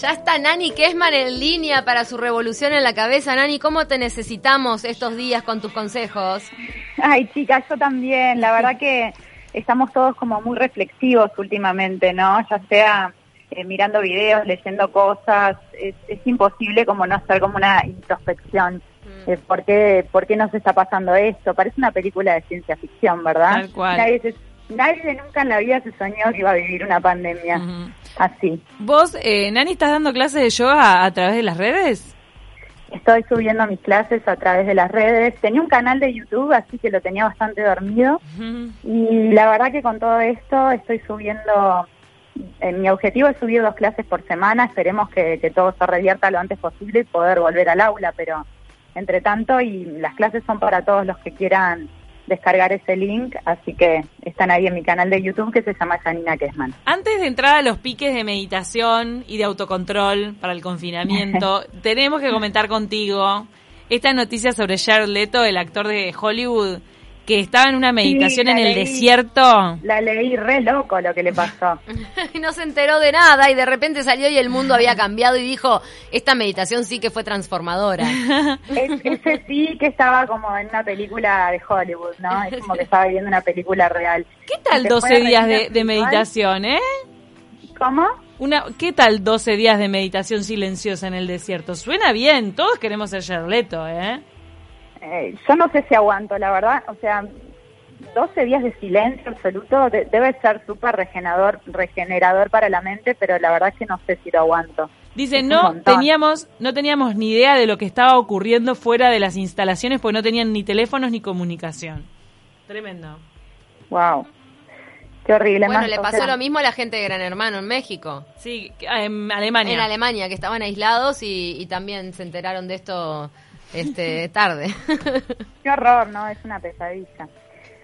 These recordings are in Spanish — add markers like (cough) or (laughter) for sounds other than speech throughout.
Ya está Nani Kesman en línea para su revolución en la cabeza. Nani, ¿cómo te necesitamos estos días con tus consejos? Ay, chicas, yo también. La verdad que estamos todos como muy reflexivos últimamente, ¿no? Ya sea eh, mirando videos, leyendo cosas, es, imposible como no hacer como una introspección. Mm. Eh, ¿por, qué, ¿Por qué nos está pasando esto? Parece una película de ciencia ficción, ¿verdad? Tal cual. Nadie, nunca en la vida se soñó que iba a vivir una pandemia así. ¿Vos, eh, Nani, estás dando clases de yoga a través de las redes? Estoy subiendo mis clases a través de las redes. Tenía un canal de YouTube, así que lo tenía bastante dormido. Y la verdad que con todo esto estoy subiendo eh, mi objetivo es subir dos clases por semana, esperemos que, todo se revierta lo antes posible y poder volver al aula, pero entre tanto, y las clases son para todos los que quieran descargar ese link, así que están ahí en mi canal de YouTube que se llama Janina Kesman. Antes de entrar a los piques de meditación y de autocontrol para el confinamiento, (laughs) tenemos que comentar contigo esta noticia sobre Jared Leto, el actor de Hollywood, que estaba en una meditación en el desierto. La leí re loco lo que le pasó. (laughs) y no se enteró de nada y de repente salió y el mundo había cambiado y dijo, esta meditación sí que fue transformadora. (laughs) ese sí que estaba como en una película de Hollywood, ¿no? Es como que estaba viendo una película real. ¿Qué tal 12 días de, meditación, eh? ¿Cómo? Una, ¿Qué tal 12 días de meditación silenciosa en el desierto? Suena bien, todos queremos ser Charleto, ¿eh? Eh, yo no sé si aguanto, la verdad, o sea, 12 días de silencio absoluto debe ser súper regenerador, regenerador para la mente, pero la verdad es que no sé si lo aguanto. Dice, no teníamos, no teníamos ni idea de lo que estaba ocurriendo fuera de las instalaciones porque no tenían ni teléfonos ni comunicación. Tremendo. Wow. Qué horrible. Bueno, le pasó lo mismo a la gente de Gran Hermano en México. Sí, en Alemania. En Alemania, que estaban aislados y, y también se enteraron de esto este, tarde. (laughs) Qué horror, ¿no? Es una pesadilla.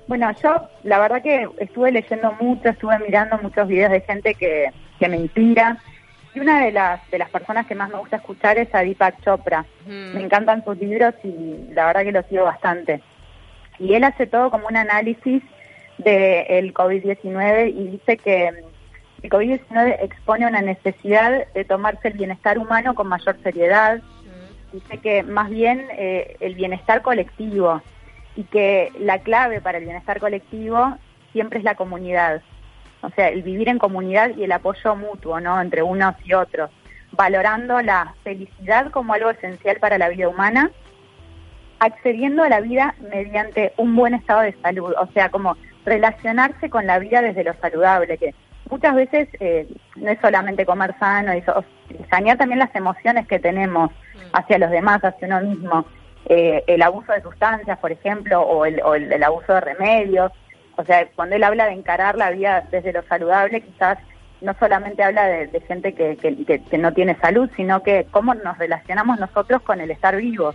Bueno, yo la verdad que estuve leyendo mucho, estuve mirando muchos videos de gente que, que me inspira. Y una de las, de las personas que más me gusta escuchar es a Deepak Chopra. Me encantan sus libros y la verdad que los sigo bastante. Y él hace todo como un análisis del COVID-19 y dice que el COVID-19 expone una necesidad de tomarse el bienestar humano con mayor seriedad, dice que más bien eh, el bienestar colectivo y que la clave para el bienestar colectivo siempre es la comunidad. O sea, el vivir en comunidad y el apoyo mutuo, ¿no? Entre unos y otros, valorando la felicidad como algo esencial para la vida humana, accediendo a la vida mediante un buen estado de salud, o sea, como relacionarse con la vida desde lo saludable, que muchas veces eh, no es solamente comer sano, y sanear también las emociones que tenemos, hacia los demás, hacia uno mismo. Eh, el abuso de sustancias, por ejemplo, o, el, el, abuso de remedios. O sea, cuando él habla de encarar la vida desde lo saludable, quizás no solamente habla de, gente que, que, no tiene salud, sino que cómo nos relacionamos nosotros con el estar vivos.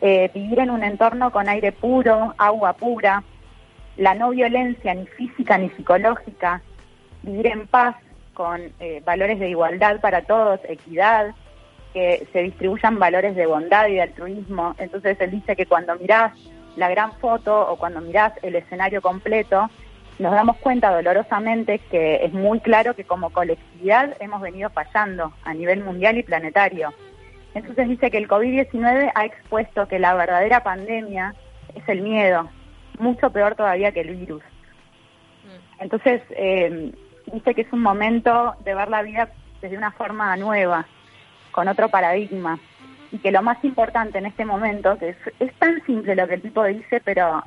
Eh, vivir en un entorno con aire puro, agua pura, la no violencia ni física ni psicológica, vivir en paz con eh, valores de igualdad para todos, equidad, que se distribuyan valores de bondad y de altruismo. Entonces él dice que cuando mirás la gran foto o cuando mirás el escenario completo, nos damos cuenta dolorosamente que es muy claro que como colectividad hemos venido fallando a nivel mundial y planetario. Entonces dice que el COVID-19 ha expuesto que la verdadera pandemia es el miedo, mucho peor todavía que el virus. Mm. Entonces eh, dice que es un momento de ver la vida desde una forma nueva, con otro paradigma. Y que lo más importante en este momento, que es, tan simple lo que el tipo dice, pero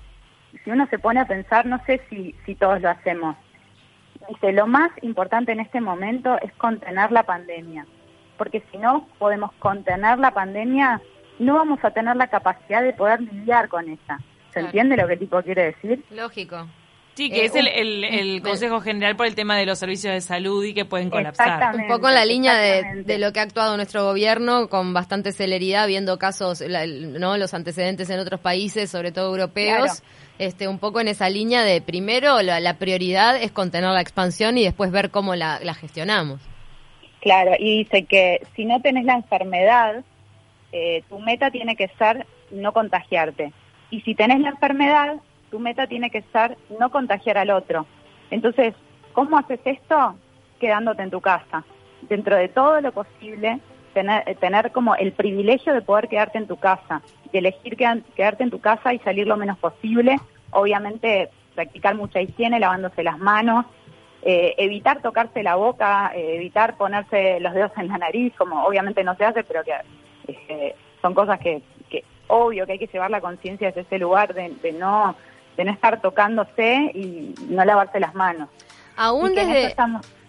si uno se pone a pensar, no sé si, si todos lo hacemos. Dice, lo más importante en este momento es contener la pandemia, porque si no podemos contener la pandemia, no vamos a tener la capacidad de poder lidiar con ella. ¿Se entiende lo que el tipo quiere decir? Lógico. Sí, que eh, es el, el, Consejo General por el tema de los servicios de salud y que pueden colapsar. Un poco en la línea de, lo que ha actuado nuestro gobierno con bastante celeridad, viendo casos, no los antecedentes en otros países, sobre todo europeos. Este, un poco en esa línea de primero la, prioridad es contener la expansión y después ver cómo la, gestionamos. Claro, y dice que si no tenés la enfermedad, eh, tu meta tiene que ser no contagiarte. Y si tenés la enfermedad, tu meta tiene que ser no contagiar al otro. Entonces, ¿cómo haces esto? Quedándote en tu casa. dentro de todo lo posible, tener, tener como el privilegio de poder quedarte en tu casa, de elegir quedarte en tu casa y salir lo menos posible, obviamente practicar mucha higiene, lavándose las manos, eh, evitar tocarse la boca, eh, evitar ponerse los dedos en la nariz, como obviamente no se hace, pero que eh, son cosas que, que, obvio que hay que llevar la conciencia desde ese lugar de, no de no estar tocándose y no lavarse las manos. Aún desde...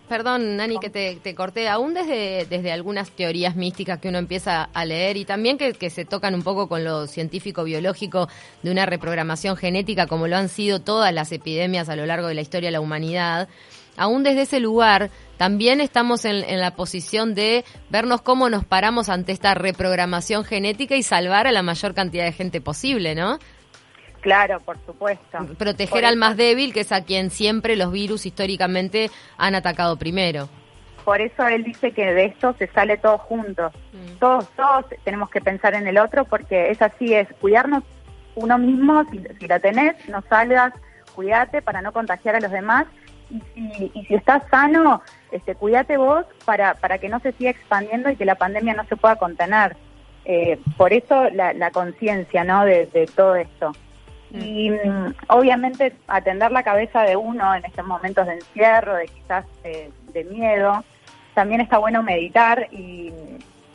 Perdón, Nani, que te, corté. Aún desde, desde algunas teorías místicas que uno empieza a leer y también que, que se tocan un poco con lo científico-biológico de una reprogramación genética, como lo han sido todas las epidemias a lo largo de la historia de la humanidad, aún desde ese lugar también estamos en, la posición de vernos cómo nos paramos ante esta reprogramación genética y salvar a la mayor cantidad de gente posible, ¿no? Claro, por supuesto. Proteger al más débil, que es a quien siempre los virus históricamente han atacado primero. Por eso él dice que de esto se sale todos juntos. Mm. Todos, todos tenemos que pensar en el otro porque es así, es cuidarnos uno mismo, si, si la tenés, no salgas, cuídate para no contagiar a los demás y si, estás sano, este, cuídate vos para, para que no se siga expandiendo y que la pandemia no se pueda contener. Eh, por eso la, conciencia ¿no? De, todo esto. Mm. Y mm, obviamente atender la cabeza de uno en estos momentos de encierro, de quizás de miedo, también está bueno meditar y,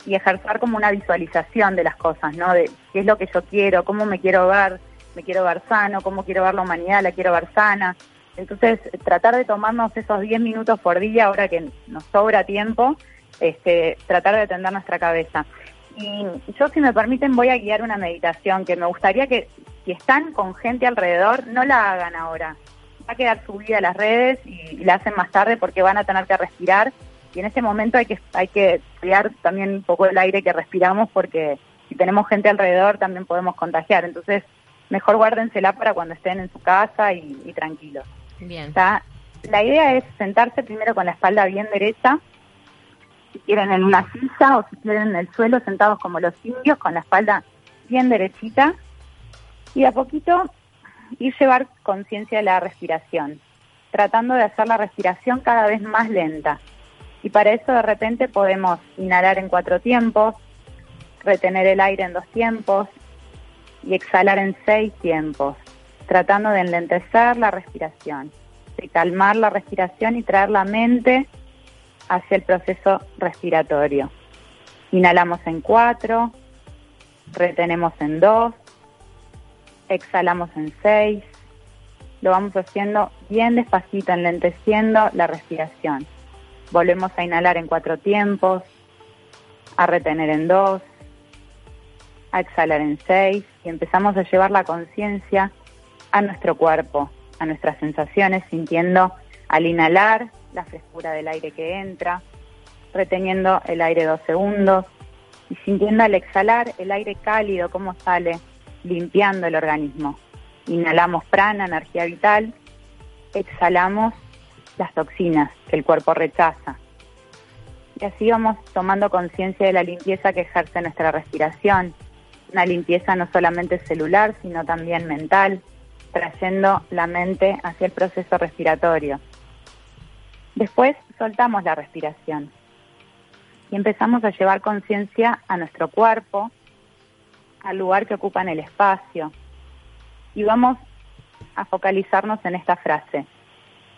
y, ejercer como una visualización de las cosas, ¿no? De qué es lo que yo quiero, cómo me quiero ver, me quiero ver sano, cómo quiero ver la humanidad, la quiero ver sana. Entonces, tratar de tomarnos esos 10 minutos por día, ahora que nos sobra tiempo, este, tratar de atender nuestra cabeza. Y yo, si me permiten, voy a guiar una meditación que me gustaría que, si están con gente alrededor, no la hagan ahora. Va a quedar subida a las redes y, la hacen más tarde porque van a tener que respirar. Y en ese momento hay que, hay que cuidar también un poco el aire que respiramos porque si tenemos gente alrededor también podemos contagiar. Entonces, mejor guárdensela para cuando estén en su casa y tranquilos. Bien. La idea es sentarse primero con la espalda bien derecha, si quieren en una silla o si quieren en el suelo, sentados como los indios, con la espalda bien derechita, y a poquito ir llevar conciencia de la respiración, tratando de hacer la respiración cada vez más lenta. Y para eso de repente podemos inhalar en cuatro tiempos, retener el aire en dos tiempos y exhalar en seis tiempos tratando de enlentecer la respiración, de calmar la respiración y traer la mente hacia el proceso respiratorio. Inhalamos en cuatro, retenemos en dos, exhalamos en seis. Lo vamos haciendo bien despacito, enlenteciendo la respiración. Volvemos a inhalar en cuatro tiempos, a retener en dos, a exhalar en seis y empezamos a llevar la conciencia a nuestro cuerpo, a nuestras sensaciones, sintiendo al inhalar la frescura del aire que entra, reteniendo el aire dos segundos y sintiendo al exhalar el aire cálido como sale, limpiando el organismo. Inhalamos prana, energía vital, exhalamos las toxinas que el cuerpo rechaza. Y así vamos tomando conciencia de la limpieza que ejerce nuestra respiración, una limpieza no solamente celular, sino también mental, trayendo la mente hacia el proceso respiratorio. Después soltamos la respiración y empezamos a llevar conciencia a nuestro cuerpo, al lugar que ocupa en el espacio. Y vamos a focalizarnos en esta frase.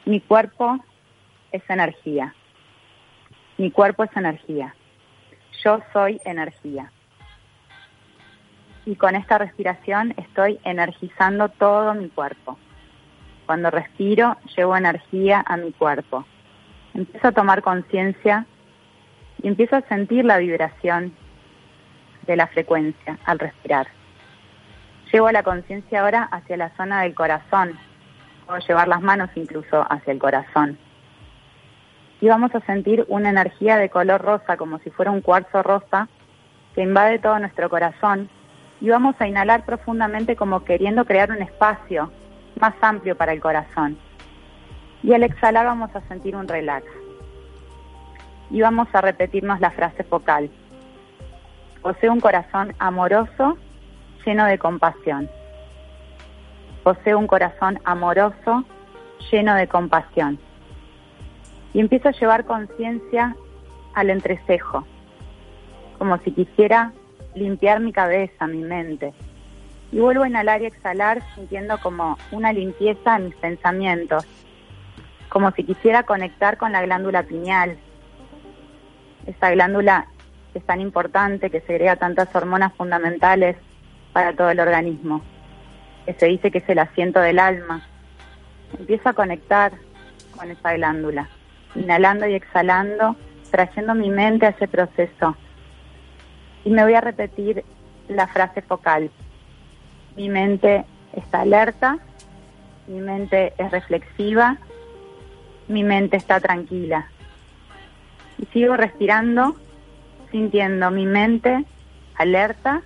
Mi cuerpo es energía. Mi cuerpo es energía. Yo soy energía y con esta respiración estoy energizando todo mi cuerpo. Cuando respiro, llevo energía a mi cuerpo. Empiezo a tomar conciencia y empiezo a sentir la vibración de la frecuencia al respirar. Llevo la conciencia ahora hacia la zona del corazón. Puedo llevar las manos incluso hacia el corazón. Y vamos a sentir una energía de color rosa, como si fuera un cuarzo rosa, que invade todo nuestro corazón y vamos a inhalar profundamente como queriendo crear un espacio más amplio para el corazón. Y al exhalar vamos a sentir un relax. Y vamos a repetirnos la frase focal. Posee un corazón amoroso, lleno de compasión. Posee un corazón amoroso, lleno de compasión. Y empiezo a llevar conciencia al entrecejo, como si quisiera limpiar mi cabeza, mi mente. Y vuelvo a inhalar y exhalar sintiendo como una limpieza en mis pensamientos, como si quisiera conectar con la glándula pineal, esa glándula es tan importante, que segrega tantas hormonas fundamentales para todo el organismo, que se dice que es el asiento del alma. Empiezo a conectar con esa glándula, inhalando y exhalando, trayendo mi mente a ese proceso. Y me voy a repetir la frase focal. Mi mente está alerta, mi mente es reflexiva, mi mente está tranquila. Y sigo respirando sintiendo mi mente alerta,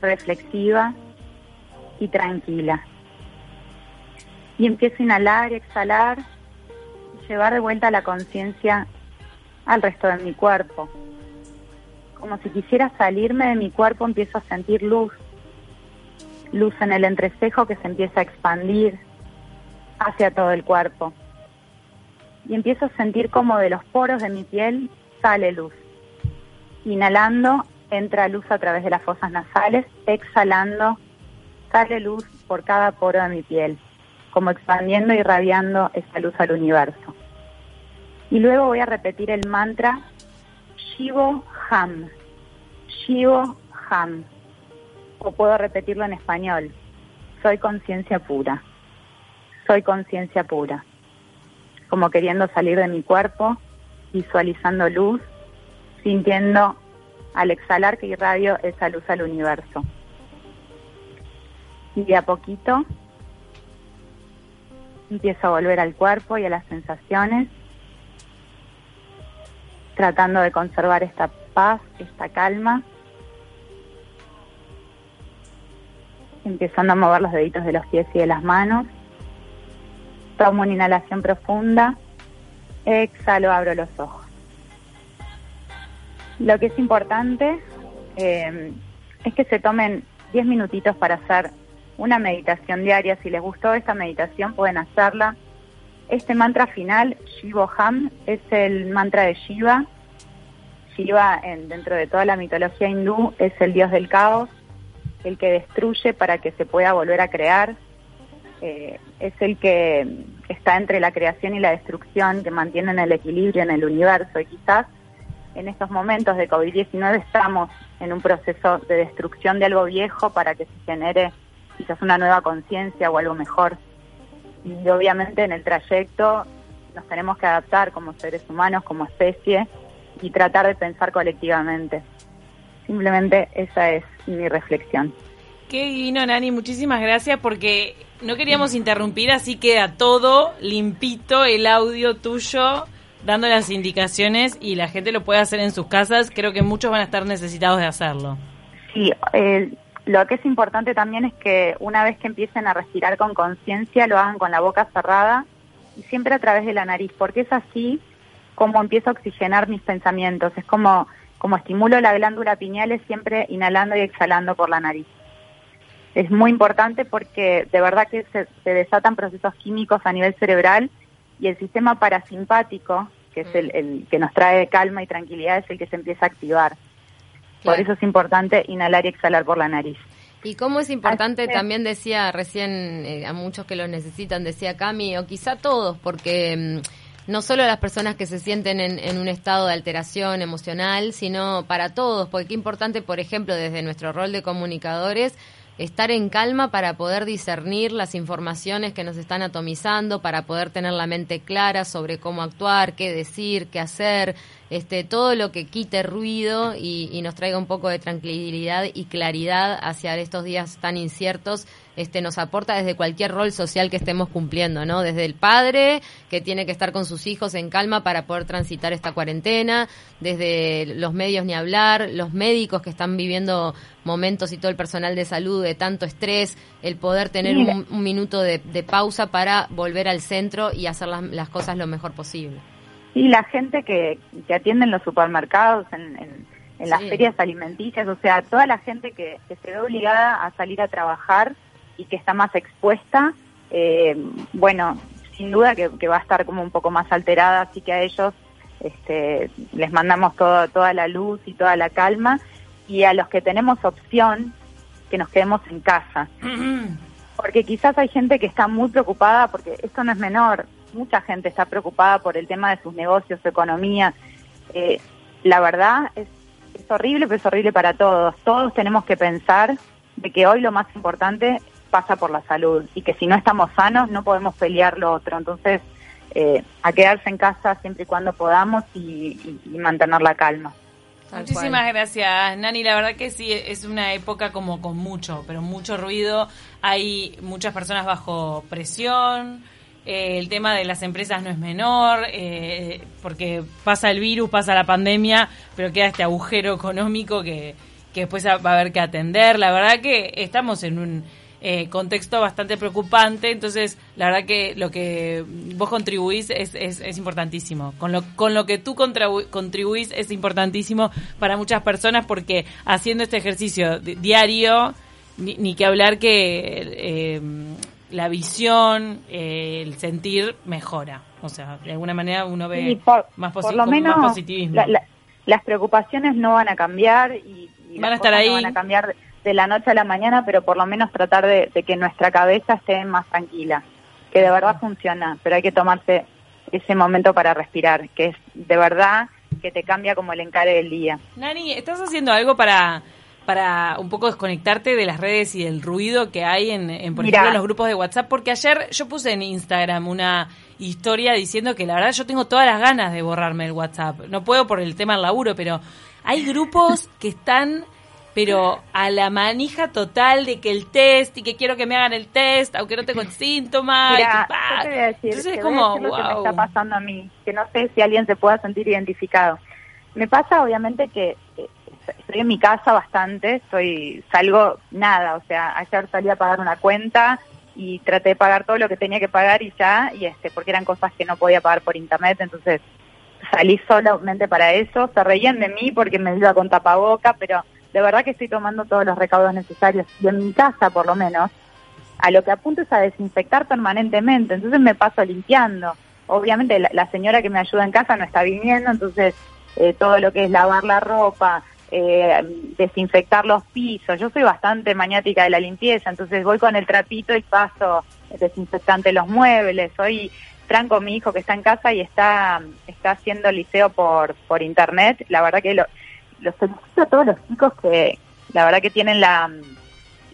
reflexiva y tranquila. Y empiezo a inhalar y exhalar, llevar de vuelta la conciencia al resto de mi cuerpo. Como si quisiera salirme de mi cuerpo, empiezo a sentir luz, luz en el entrecejo que se empieza a expandir hacia todo el cuerpo. Y empiezo a sentir como de los poros de mi piel sale luz. Inhalando, entra luz a través de las fosas nasales, exhalando, sale luz por cada poro de mi piel, como expandiendo y irradiando esa luz al universo. Y luego voy a repetir el mantra Shivo Ham, Shivo Ham, o puedo repetirlo en español, soy conciencia pura, soy conciencia pura, como queriendo salir de mi cuerpo, visualizando luz sintiendo al exhalar que irradio esa luz al universo. Y de a poquito empiezo a volver al cuerpo y a las sensaciones, tratando de conservar esta paz, esta calma, empezando a mover los deditos de los pies y de las manos. Tomo una inhalación profunda, exhalo, abro los ojos. Lo que es importante eh, es que se tomen 10 minutitos para hacer una meditación diaria. Si les gustó esta meditación, pueden hacerla. Este mantra final, Shivoham, es el mantra de Shiva. Shiva, en, dentro de toda la mitología hindú, es el dios del caos, el que destruye para que se pueda volver a crear. Eh, es el que está entre la creación y la destrucción, que mantienen el equilibrio en el universo. Y quizás en estos momentos de COVID-19 estamos en un proceso de destrucción de algo viejo para que se genere quizás una nueva conciencia o algo mejor. Y obviamente en el trayecto nos tenemos que adaptar como seres humanos, como especie, y tratar de pensar colectivamente. Simplemente esa es mi reflexión. Qué divino, Nani. Muchísimas gracias porque no queríamos interrumpir, así queda todo limpito el audio tuyo dando las indicaciones y la gente lo puede hacer en sus casas, creo que muchos van a estar necesitados de hacerlo. Sí, lo que es importante también es que una vez que empiecen a respirar con conciencia, lo hagan con la boca cerrada y siempre a través de la nariz, porque es así como empiezo a oxigenar mis pensamientos, es como, como estimulo la glándula pineal, es siempre inhalando y exhalando por la nariz. Es muy importante porque de verdad que se desatan procesos químicos a nivel cerebral y el sistema parasimpático, que es mm. el, que nos trae calma y tranquilidad, es el que se empieza a activar. Por eso es importante inhalar y exhalar por la nariz. Y cómo es importante, también decía recién eh, a muchos que lo necesitan, decía Cami, o quizá todos, porque mm, no solo las personas que se sienten en, en, un estado de alteración emocional, sino para todos, porque qué importante, por ejemplo, desde nuestro rol de comunicadores, estar en calma para poder discernir las informaciones que nos están atomizando, para poder tener la mente clara sobre cómo actuar, qué decir, qué hacer, este, todo lo que quite ruido y, y, nos traiga un poco de tranquilidad y claridad hacia estos días tan inciertos, este, nos aporta desde cualquier rol social que estemos cumpliendo, ¿no? Desde el padre, que tiene que estar con sus hijos en calma para poder transitar esta cuarentena, desde los medios ni hablar, los médicos que están viviendo momentos y todo el personal de salud de tanto estrés, el poder tener un, minuto de, pausa para volver al centro y hacer las, las cosas lo mejor posible. Y la gente que, que atiende en los supermercados, en, en, las ferias alimenticias, o sea, toda la gente que, se ve obligada a salir a trabajar y que está más expuesta, eh, bueno, sin duda que, va a estar como un poco más alterada, así que a ellos este, les mandamos todo, toda la luz y toda la calma. Y a los que tenemos opción, que nos quedemos en casa. Porque quizás hay gente que está muy preocupada, porque esto no es menor, mucha gente está preocupada por el tema de sus negocios, su economía. Eh, la verdad es, es horrible, pero es horrible para todos. Todos tenemos que pensar de que hoy lo más importante pasa por la salud y que si no estamos sanos no podemos pelear lo otro. Entonces, eh, a quedarse en casa siempre y cuando podamos y, mantener la calma. Muchísimas gracias, Nani. La verdad que sí, es una época como con mucho, pero mucho ruido. Hay muchas personas bajo presión. Eh, el tema de las empresas no es menor, eh, porque pasa el virus, pasa la pandemia, pero queda este agujero económico que, que después va a haber que atender. La verdad que estamos en un eh, contexto bastante preocupante, entonces la verdad que lo que vos contribuís es, es, importantísimo. Con lo, con lo que tú contribuís es importantísimo para muchas personas porque haciendo este ejercicio diario, ni, que hablar que eh, la visión, eh, el sentir mejora. O sea, de alguna manera uno ve más, por lo menos positivismo. las preocupaciones no van a cambiar y van a estar ahí. van a cambiar de, la noche a la mañana, pero por lo menos tratar de, que nuestra cabeza esté más tranquila, que de verdad funciona, pero hay que tomarse ese momento para respirar, que es de verdad que te cambia como el encare del día. Nani, ¿estás haciendo algo para para un poco desconectarte de las redes y del ruido que hay en, en por ejemplo, en los grupos de WhatsApp, porque ayer yo puse en Instagram una historia diciendo que la verdad yo tengo todas las ganas de borrarme el WhatsApp. No puedo por el tema del laburo, pero hay grupos que están, pero a la manija total de que el test y que quiero que me hagan el test, aunque no tengo síntomas. Mira, yo te voy a decir, Entonces es como, lo que me está pasando a mí, que no sé si alguien se pueda sentir identificado. Me pasa, obviamente, que eh, estoy en mi casa bastante, estoy salgo nada, o sea, ayer salí a pagar una cuenta y traté de pagar todo lo que tenía que pagar y ya, y este, porque eran cosas que no podía pagar por internet, entonces salí solamente para eso, se reían de mí porque me iba con tapaboca, pero de verdad que estoy tomando todos los recaudos necesarios y en mi casa por lo menos, a lo que apunto es a desinfectar permanentemente, entonces me paso limpiando. Obviamente la, señora que me ayuda en casa no está viniendo, entonces eh, todo lo que es lavar la ropa, eh, desinfectar los pisos, yo soy bastante maniática de la limpieza, entonces voy con el trapito y paso desinfectante los muebles, hoy Franco, mi hijo que está en casa y está, está haciendo liceo por, por internet, la verdad que lo, los felicito a todos los chicos que la verdad que tienen la,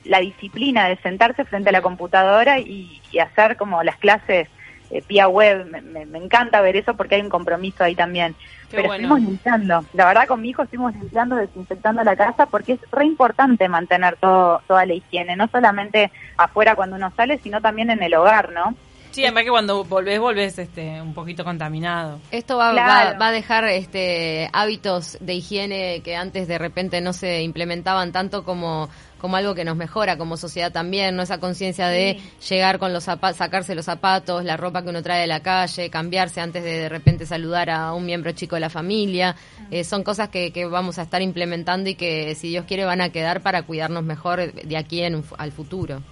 la disciplina de sentarse frente a la computadora y, hacer como las clases eh, vía web. Me, encanta ver eso porque hay un compromiso ahí también. Pero estuvimos limpiando. La verdad con mi hijo estuvimos limpiando, desinfectando la casa porque es re importante mantener todo, toda la higiene, no solamente afuera cuando uno sale, sino también en el hogar, ¿no? Sí, además que cuando volvés, volvés este, un poquito contaminado. Esto va, va, a dejar este, hábitos de higiene que antes de repente no se implementaban tanto como, como algo que nos mejora como sociedad también, ¿no? Esa conciencia de llegar con los zapatos, sacarse los zapatos, la ropa que uno trae de la calle, cambiarse antes de de repente saludar a un miembro chico de la familia. Eh, son cosas que, que vamos a estar implementando y que, si Dios quiere, van a quedar para cuidarnos mejor de aquí en, al futuro.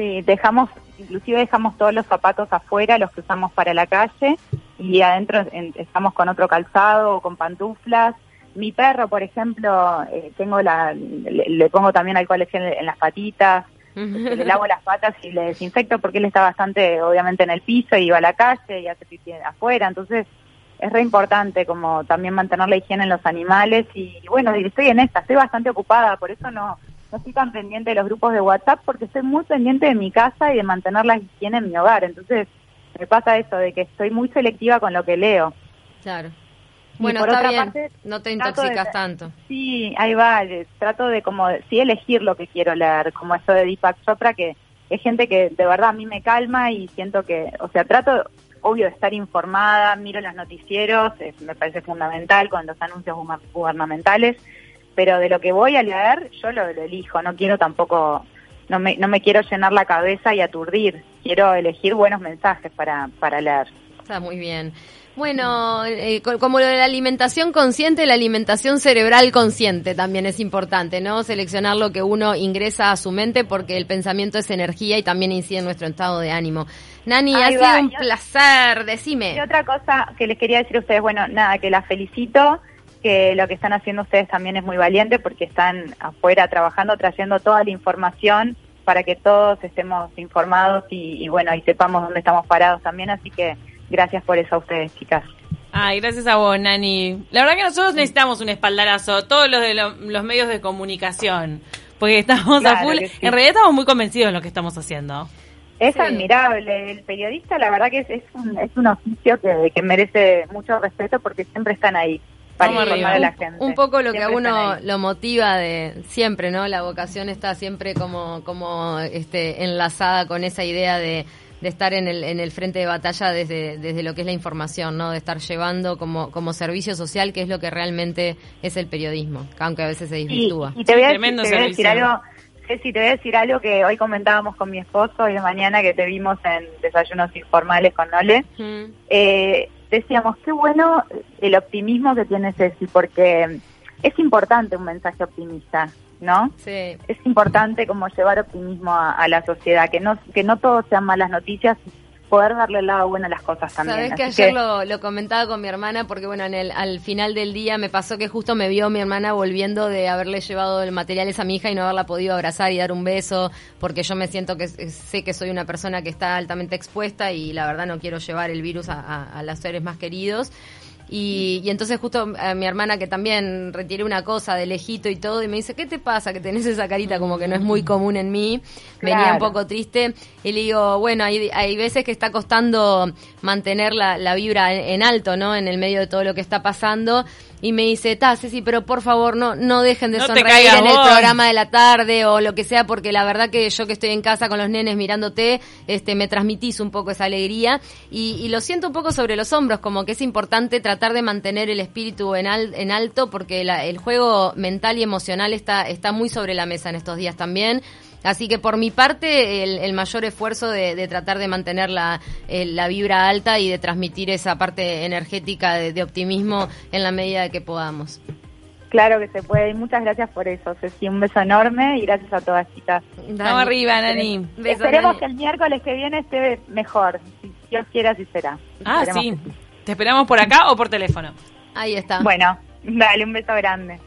Sí, dejamos, inclusive dejamos todos los zapatos afuera, los que usamos para la calle, y adentro estamos con otro calzado o con pantuflas. Mi perro, por ejemplo, eh, tengo la, le, pongo también alcohol en, en las patitas, le lavo las patas y le desinfecto porque él está bastante, obviamente, en el piso y va a la calle y hace pipí afuera. Entonces, es re importante como también mantener la higiene en los animales y, bueno, estoy en esta, estoy bastante ocupada, por eso no, no estoy tan pendiente de los grupos de WhatsApp porque estoy muy pendiente de mi casa y de mantener la higiene en mi hogar. Entonces, me pasa eso, de que estoy muy selectiva con lo que leo. Claro. Bueno, por otra parte, no te intoxicas tanto. Sí, ahí va, trato de como, sí elegir lo que quiero leer, como eso de Deepak Chopra, que es gente que de verdad a mí me calma y siento que, o sea, trato, obvio, de estar informada, miro los noticieros, me parece fundamental con los anuncios gubernamentales, pero de lo que voy a leer yo lo, elijo, no quiero tampoco, no me, no me quiero llenar la cabeza y aturdir, quiero elegir buenos mensajes para, para leer. Está muy bien. Bueno, eh, como lo de la alimentación consciente, la alimentación cerebral consciente también es importante, ¿no? Seleccionar lo que uno ingresa a su mente porque el pensamiento es energía y también incide en nuestro estado de ánimo. Nani, ha sido un placer, decime. Y otra cosa que les quería decir a ustedes, bueno, nada, que la felicito, que lo que están haciendo ustedes también es muy valiente porque están afuera trabajando, trayendo toda la información para que todos estemos informados y, bueno, y sepamos dónde estamos parados también, así que gracias por eso a ustedes, chicas. Ay, gracias a vos, Nani. La verdad que nosotros necesitamos un espaldarazo, todos los de los medios de comunicación, porque estamos a full. En realidad estamos muy convencidos de lo que estamos haciendo. Es admirable. El periodista, la verdad que es, un, es un oficio que, que merece mucho respeto porque siempre están ahí para informar a la gente. Un poco lo que a uno lo motiva de siempre, ¿no? La vocación está siempre como, como este, enlazada con esa idea de, de estar en el, en el frente de batalla desde, desde lo que es la información, ¿no? De estar llevando como, como servicio social, que es lo que realmente es el periodismo, aunque a veces se desvirtúa. Y, te voy a, decir algo si te voy a decir algo que hoy comentábamos con mi esposo y de mañana que te vimos en desayunos informales con Nole. Eh, decíamos, qué bueno el optimismo que tiene Ceci, porque es importante un mensaje optimista, ¿no? Sí. Es importante como llevar optimismo a, a, la sociedad, que no, que no todo sean malas noticias poder darle el lado bueno a las cosas también. Sabes que ayer Lo, comentaba con mi hermana porque bueno, en el, al final del día me pasó que justo me vio mi hermana volviendo de haberle llevado el material a mi hija y no haberla podido abrazar y dar un beso porque yo me siento que sé que soy una persona que está altamente expuesta y la verdad no quiero llevar el virus a, a, a los seres más queridos. Y, entonces justo a mi hermana que también retiré una cosa de lejito y todo y me dice, ¿qué te pasa que tenés esa carita como que no es muy común en mí? Venía un poco triste y le digo, bueno, hay, hay veces que está costando mantener la, la vibra en alto, ¿no? En el medio de todo lo que está pasando y me dice, ta, sí, pero por favor no no dejen de sonreír en el programa de la tarde o lo que sea, porque la verdad que yo que estoy en casa con los nenes mirándote, este, me transmitís un poco esa alegría y, lo siento un poco sobre los hombros, como que es importante tratar de mantener el espíritu en, en alto, porque el juego mental y emocional está, está muy sobre la mesa en estos días también. Así que por mi parte, el, mayor esfuerzo de, tratar de mantener la, la, vibra alta y de transmitir esa parte energética de, optimismo en la medida de que podamos. Claro que se puede y muchas gracias por eso, Ceci. Un beso enorme y gracias a todas, chicas. Vamos arriba, Nani. Esperemos que el miércoles que viene esté mejor. Si Dios quiera, así será. Ah, sí. ¿Te esperamos por acá o por teléfono? Ahí está. Bueno, dale un beso grande.